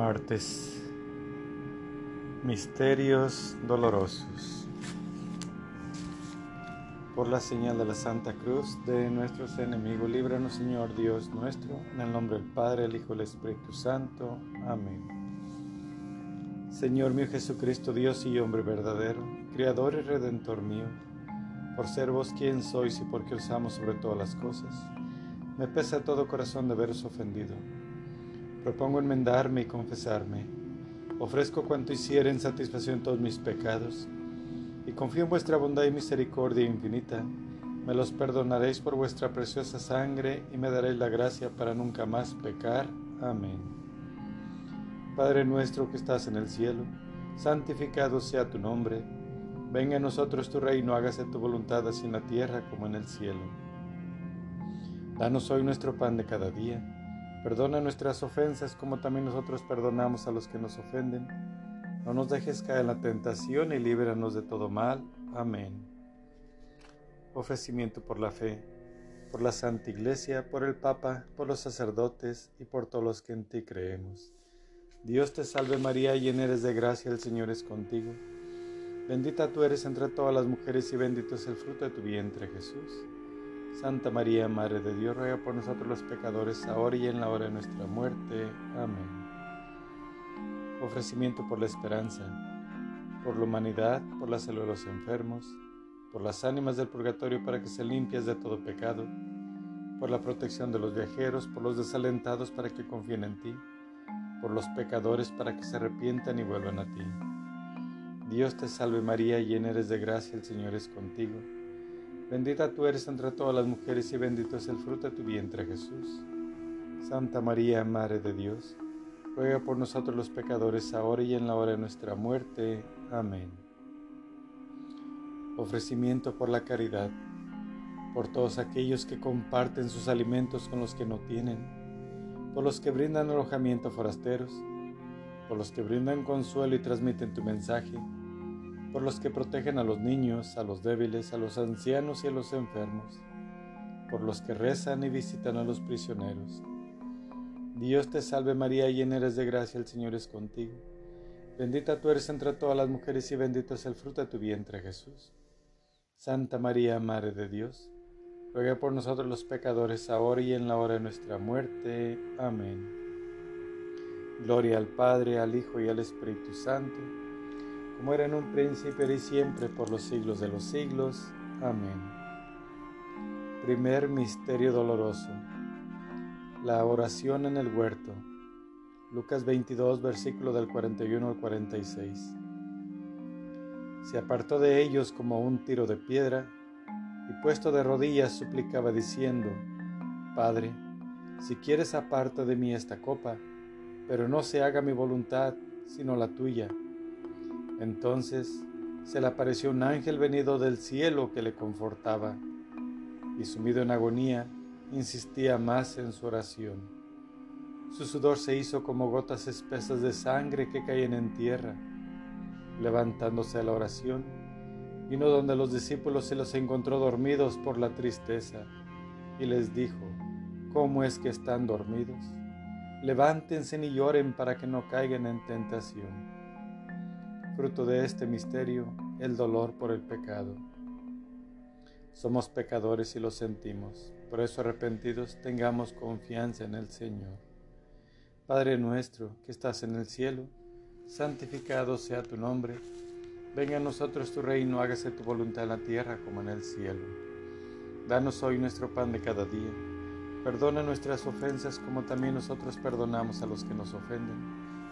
Martes. Misterios dolorosos. Por la señal de la Santa Cruz de nuestros enemigos, líbranos Señor Dios nuestro, en el nombre del Padre, el Hijo y el Espíritu Santo. Amén. Señor mío Jesucristo, Dios y hombre verdadero, Creador y Redentor mío, por ser vos quien sois y porque os amo sobre todas las cosas, me pesa todo corazón de veros ofendido Propongo enmendarme y confesarme. Ofrezco cuanto hiciera en satisfacción todos mis pecados. Y confío en vuestra bondad y misericordia infinita. Me los perdonaréis por vuestra preciosa sangre y me daréis la gracia para nunca más pecar. Amén. Padre nuestro que estás en el cielo, santificado sea tu nombre. Venga a nosotros tu reino, hágase tu voluntad así en la tierra como en el cielo. Danos hoy nuestro pan de cada día Perdona nuestras ofensas como también nosotros perdonamos a los que nos ofenden. No nos dejes caer en la tentación y líbranos de todo mal. Amén. Ofrecimiento por la fe, por la Santa Iglesia, por el Papa, por los sacerdotes y por todos los que en ti creemos. Dios te salve María, llena eres de gracia, el Señor es contigo. Bendita tú eres entre todas las mujeres y bendito es el fruto de tu vientre Jesús. Santa María, Madre de Dios, ruega por nosotros los pecadores, ahora y en la hora de nuestra muerte. Amén. Ofrecimiento por la esperanza, por la humanidad, por la salud de los enfermos, por las ánimas del purgatorio para que se limpias de todo pecado, por la protección de los viajeros, por los desalentados para que confíen en ti, por los pecadores para que se arrepientan y vuelvan a ti. Dios te salve María, llena eres de gracia, el Señor es contigo. Bendita tú eres entre todas las mujeres y bendito es el fruto de tu vientre Jesús. Santa María, Madre de Dios, ruega por nosotros los pecadores ahora y en la hora de nuestra muerte. Amén. Ofrecimiento por la caridad, por todos aquellos que comparten sus alimentos con los que no tienen, por los que brindan alojamiento a forasteros, por los que brindan consuelo y transmiten tu mensaje por los que protegen a los niños, a los débiles, a los ancianos y a los enfermos, por los que rezan y visitan a los prisioneros. Dios te salve María, llena eres de gracia, el Señor es contigo. Bendita tú eres entre todas las mujeres y bendito es el fruto de tu vientre Jesús. Santa María, Madre de Dios, ruega por nosotros los pecadores, ahora y en la hora de nuestra muerte. Amén. Gloria al Padre, al Hijo y al Espíritu Santo como era en un príncipe y siempre, por los siglos de los siglos. Amén. Primer misterio doloroso. La oración en el huerto. Lucas 22, versículo del 41 al 46. Se apartó de ellos como un tiro de piedra y puesto de rodillas suplicaba diciendo, Padre, si quieres aparta de mí esta copa, pero no se haga mi voluntad, sino la tuya. Entonces se le apareció un ángel venido del cielo que le confortaba, y sumido en agonía, insistía más en su oración. Su sudor se hizo como gotas espesas de sangre que caen en tierra. Levantándose a la oración, vino donde los discípulos se los encontró dormidos por la tristeza, y les dijo, ¿cómo es que están dormidos? Levántense y lloren para que no caigan en tentación. Fruto de este misterio, el dolor por el pecado. Somos pecadores y lo sentimos, por eso arrepentidos tengamos confianza en el Señor. Padre nuestro que estás en el cielo, santificado sea tu nombre, venga a nosotros tu reino, hágase tu voluntad en la tierra como en el cielo. Danos hoy nuestro pan de cada día, perdona nuestras ofensas como también nosotros perdonamos a los que nos ofenden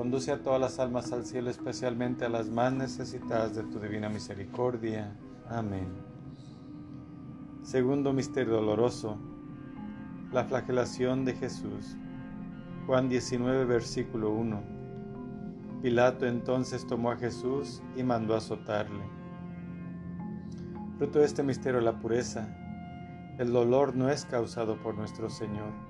conduce a todas las almas al cielo, especialmente a las más necesitadas de tu divina misericordia. Amén. Segundo misterio doloroso, la flagelación de Jesús. Juan 19, versículo 1. Pilato entonces tomó a Jesús y mandó azotarle. Fruto de este misterio la pureza. El dolor no es causado por nuestro Señor.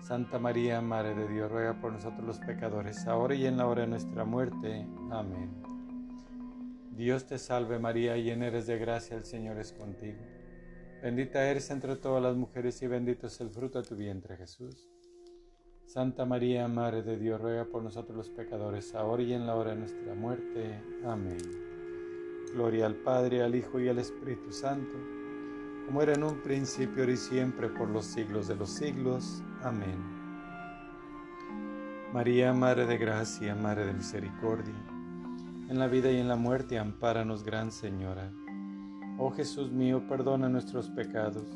Santa María, Madre de Dios, ruega por nosotros los pecadores, ahora y en la hora de nuestra muerte. Amén. Dios te salve María, llena eres de gracia, el Señor es contigo. Bendita eres entre todas las mujeres y bendito es el fruto de tu vientre, Jesús. Santa María, Madre de Dios, ruega por nosotros los pecadores, ahora y en la hora de nuestra muerte. Amén. Gloria al Padre, al Hijo y al Espíritu Santo, como era en un principio, ahora y siempre, por los siglos de los siglos. Amén. María, Madre de Gracia, Madre de Misericordia, en la vida y en la muerte, ampáranos, Gran Señora. Oh Jesús mío, perdona nuestros pecados,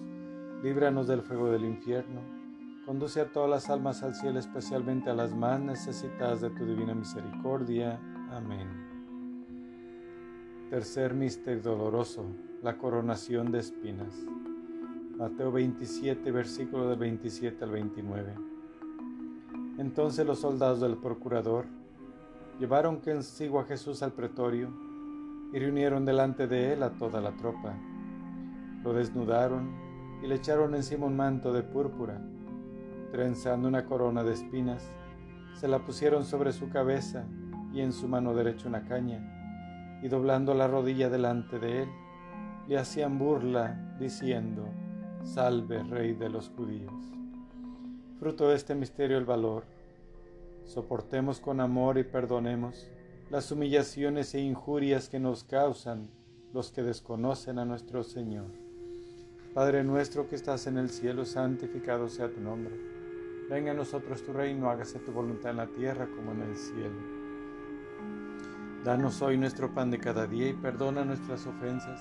líbranos del fuego del infierno, conduce a todas las almas al cielo, especialmente a las más necesitadas de tu divina misericordia. Amén. Tercer misterio doloroso, la coronación de espinas. Mateo 27, versículo del 27 al 29. Entonces los soldados del procurador llevaron consigo a Jesús al pretorio y reunieron delante de él a toda la tropa. Lo desnudaron y le echaron encima un manto de púrpura, trenzando una corona de espinas, se la pusieron sobre su cabeza y en su mano derecha una caña, y doblando la rodilla delante de él, le hacían burla, diciendo, Salve, Rey de los judíos. Fruto de este misterio el valor. Soportemos con amor y perdonemos las humillaciones e injurias que nos causan los que desconocen a nuestro Señor. Padre nuestro que estás en el cielo, santificado sea tu nombre. Venga a nosotros tu reino, hágase tu voluntad en la tierra como en el cielo. Danos hoy nuestro pan de cada día y perdona nuestras ofensas,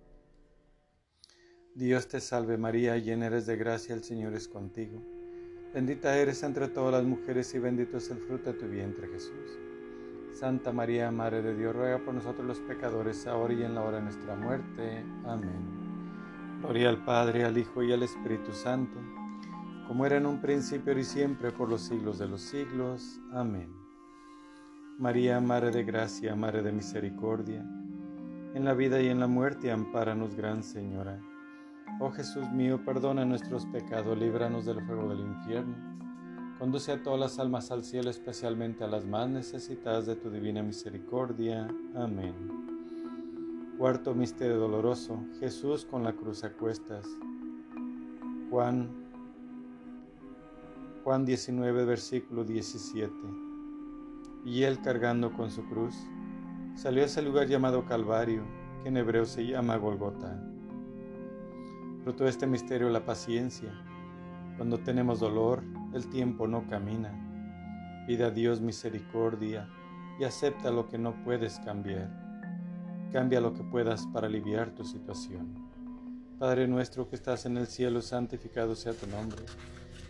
Dios te salve María, llena eres de gracia, el Señor es contigo. Bendita eres entre todas las mujeres y bendito es el fruto de tu vientre Jesús. Santa María, Madre de Dios, ruega por nosotros los pecadores, ahora y en la hora de nuestra muerte. Amén. Gloria al Padre, al Hijo y al Espíritu Santo, como era en un principio y siempre, por los siglos de los siglos. Amén. María, Madre de Gracia, Madre de Misericordia, en la vida y en la muerte, ampáranos, Gran Señora. Oh Jesús mío, perdona nuestros pecados, líbranos del fuego del infierno. Conduce a todas las almas al cielo, especialmente a las más necesitadas de tu divina misericordia. Amén. Cuarto misterio doloroso. Jesús con la cruz a cuestas. Juan, Juan 19, versículo 17 y él cargando con su cruz, salió a ese lugar llamado Calvario, que en hebreo se llama Golgota. Fruto de este misterio la paciencia. Cuando tenemos dolor, el tiempo no camina. Pide a Dios misericordia y acepta lo que no puedes cambiar. Cambia lo que puedas para aliviar tu situación. Padre nuestro que estás en el cielo, santificado sea tu nombre.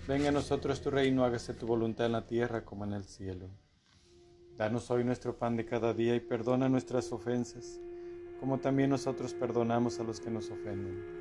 Venga a nosotros tu reino, hágase tu voluntad en la tierra como en el cielo. Danos hoy nuestro pan de cada día y perdona nuestras ofensas, como también nosotros perdonamos a los que nos ofenden.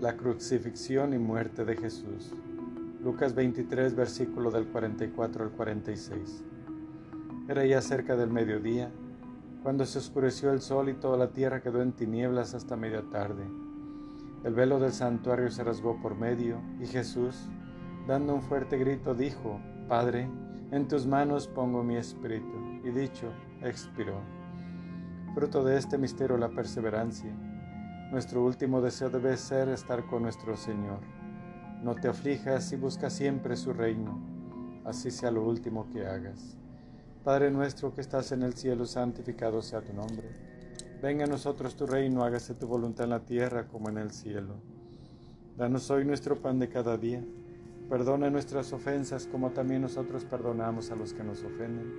La crucifixión y muerte de Jesús. Lucas 23, versículo del 44 al 46. Era ya cerca del mediodía, cuando se oscureció el sol y toda la tierra quedó en tinieblas hasta media tarde. El velo del santuario se rasgó por medio y Jesús, dando un fuerte grito, dijo, Padre, en tus manos pongo mi espíritu. Y dicho, expiró. Fruto de este misterio la perseverancia. Nuestro último deseo debe ser estar con nuestro Señor. No te aflijas y busca siempre su reino, así sea lo último que hagas. Padre nuestro que estás en el cielo, santificado sea tu nombre. Venga a nosotros tu reino, hágase tu voluntad en la tierra como en el cielo. Danos hoy nuestro pan de cada día. Perdona nuestras ofensas como también nosotros perdonamos a los que nos ofenden.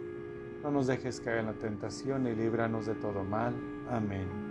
No nos dejes caer en la tentación y líbranos de todo mal. Amén.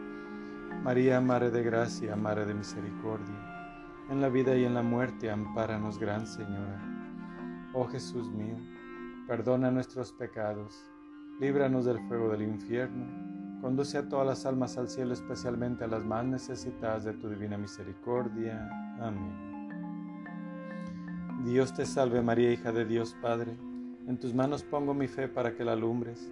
María, Madre de Gracia, Madre de Misericordia, en la vida y en la muerte, ampáranos, Gran Señora. Oh Jesús mío, perdona nuestros pecados líbranos del fuego del infierno, conduce a todas las almas al cielo, especialmente a las más necesitadas de tu divina misericordia. Amén. Dios te salve María, hija de Dios Padre, en tus manos pongo mi fe para que la alumbres.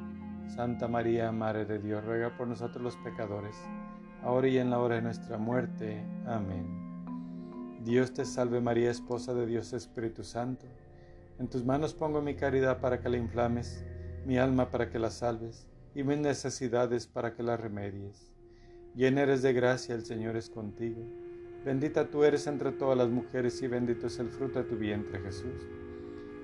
Santa María, Madre de Dios, ruega por nosotros los pecadores, ahora y en la hora de nuestra muerte. Amén. Dios te salve María, esposa de Dios Espíritu Santo. En tus manos pongo mi caridad para que la inflames, mi alma para que la salves y mis necesidades para que las remedies. Llena eres de gracia, el Señor es contigo. Bendita tú eres entre todas las mujeres y bendito es el fruto de tu vientre, Jesús.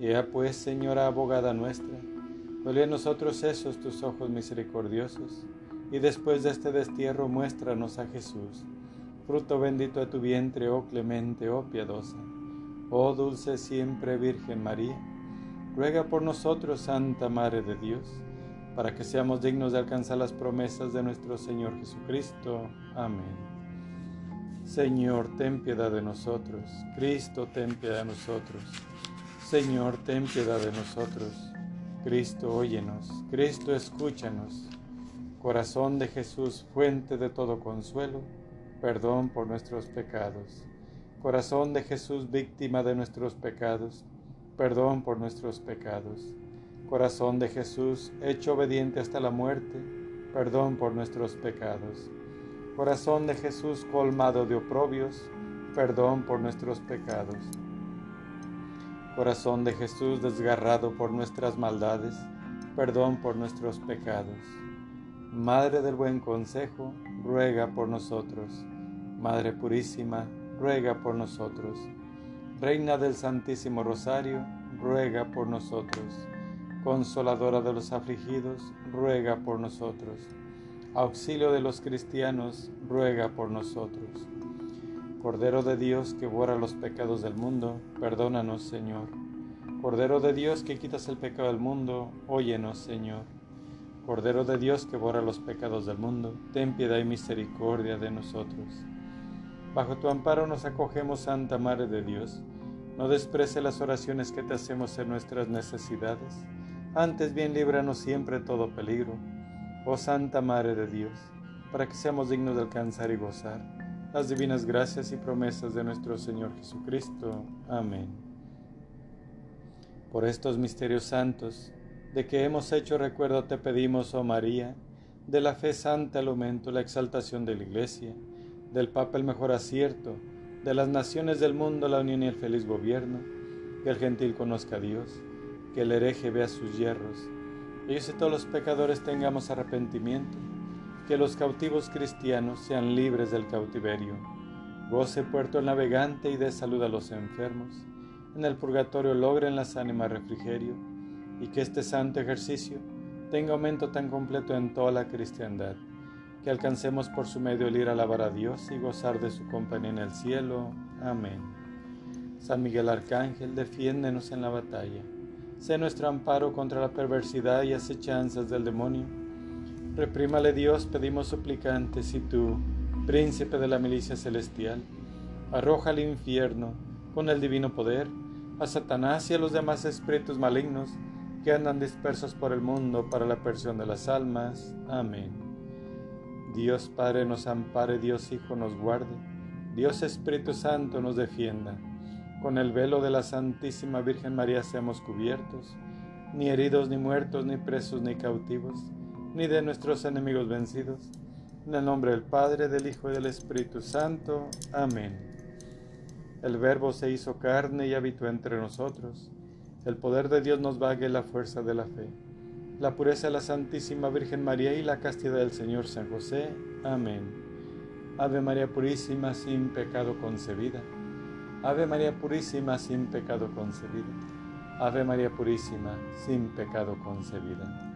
Ea pues, Señora abogada nuestra, vuelve a nosotros esos tus ojos misericordiosos, y después de este destierro muéstranos a Jesús, fruto bendito de tu vientre, oh clemente, oh piadosa. Oh dulce siempre Virgen María, ruega por nosotros, Santa Madre de Dios, para que seamos dignos de alcanzar las promesas de nuestro Señor Jesucristo. Amén. Señor, ten piedad de nosotros. Cristo, ten piedad de nosotros. Señor, ten piedad de nosotros. Cristo, óyenos. Cristo, escúchanos. Corazón de Jesús, fuente de todo consuelo, perdón por nuestros pecados. Corazón de Jesús, víctima de nuestros pecados, perdón por nuestros pecados. Corazón de Jesús, hecho obediente hasta la muerte, perdón por nuestros pecados. Corazón de Jesús, colmado de oprobios, perdón por nuestros pecados Corazón de Jesús desgarrado por nuestras maldades, perdón por nuestros pecados. Madre del buen consejo, ruega por nosotros. Madre purísima, ruega por nosotros. Reina del Santísimo Rosario, ruega por nosotros. Consoladora de los afligidos, ruega por nosotros. Auxilio de los cristianos, ruega por nosotros. Cordero de Dios que borra los pecados del mundo, perdónanos, Señor. Cordero de Dios que quitas el pecado del mundo, óyenos, Señor. Cordero de Dios que borra los pecados del mundo, ten piedad y misericordia de nosotros. Bajo tu amparo nos acogemos, Santa Madre de Dios. No desprece las oraciones que te hacemos en nuestras necesidades. Antes bien líbranos siempre todo peligro. Oh Santa Madre de Dios, para que seamos dignos de alcanzar y gozar las divinas gracias y promesas de nuestro Señor Jesucristo. Amén. Por estos misterios santos, de que hemos hecho recuerdo te pedimos, oh María, de la fe santa el aumento, la exaltación de la Iglesia, del Papa el mejor acierto, de las naciones del mundo la unión y el feliz gobierno, que el gentil conozca a Dios, que el hereje vea sus hierros, ellos y todos los pecadores tengamos arrepentimiento que los cautivos cristianos sean libres del cautiverio. Goce puerto el navegante y dé salud a los enfermos. En el purgatorio logren las ánimas refrigerio y que este santo ejercicio tenga aumento tan completo en toda la cristiandad, que alcancemos por su medio el ir a alabar a Dios y gozar de su compañía en el cielo. Amén. San Miguel Arcángel, defiéndenos en la batalla. Sé nuestro amparo contra la perversidad y acechanzas del demonio Reprímale Dios, pedimos suplicantes, y tú, príncipe de la milicia celestial, arroja al infierno, con el divino poder, a Satanás y a los demás espíritus malignos que andan dispersos por el mundo para la persión de las almas. Amén. Dios Padre nos ampare, Dios Hijo nos guarde, Dios Espíritu Santo nos defienda. Con el velo de la Santísima Virgen María seamos cubiertos, ni heridos, ni muertos, ni presos, ni cautivos ni de nuestros enemigos vencidos. En el nombre del Padre, del Hijo y del Espíritu Santo. Amén. El Verbo se hizo carne y habitó entre nosotros. El poder de Dios nos vague la fuerza de la fe. La pureza de la Santísima Virgen María y la castidad del Señor San José. Amén. Ave María Purísima, sin pecado concebida. Ave María Purísima, sin pecado concebida. Ave María Purísima, sin pecado concebida.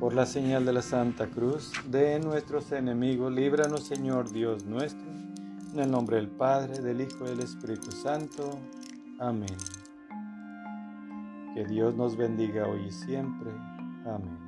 Por la señal de la Santa Cruz de nuestros enemigos, líbranos Señor Dios nuestro, en el nombre del Padre, del Hijo y del Espíritu Santo. Amén. Que Dios nos bendiga hoy y siempre. Amén.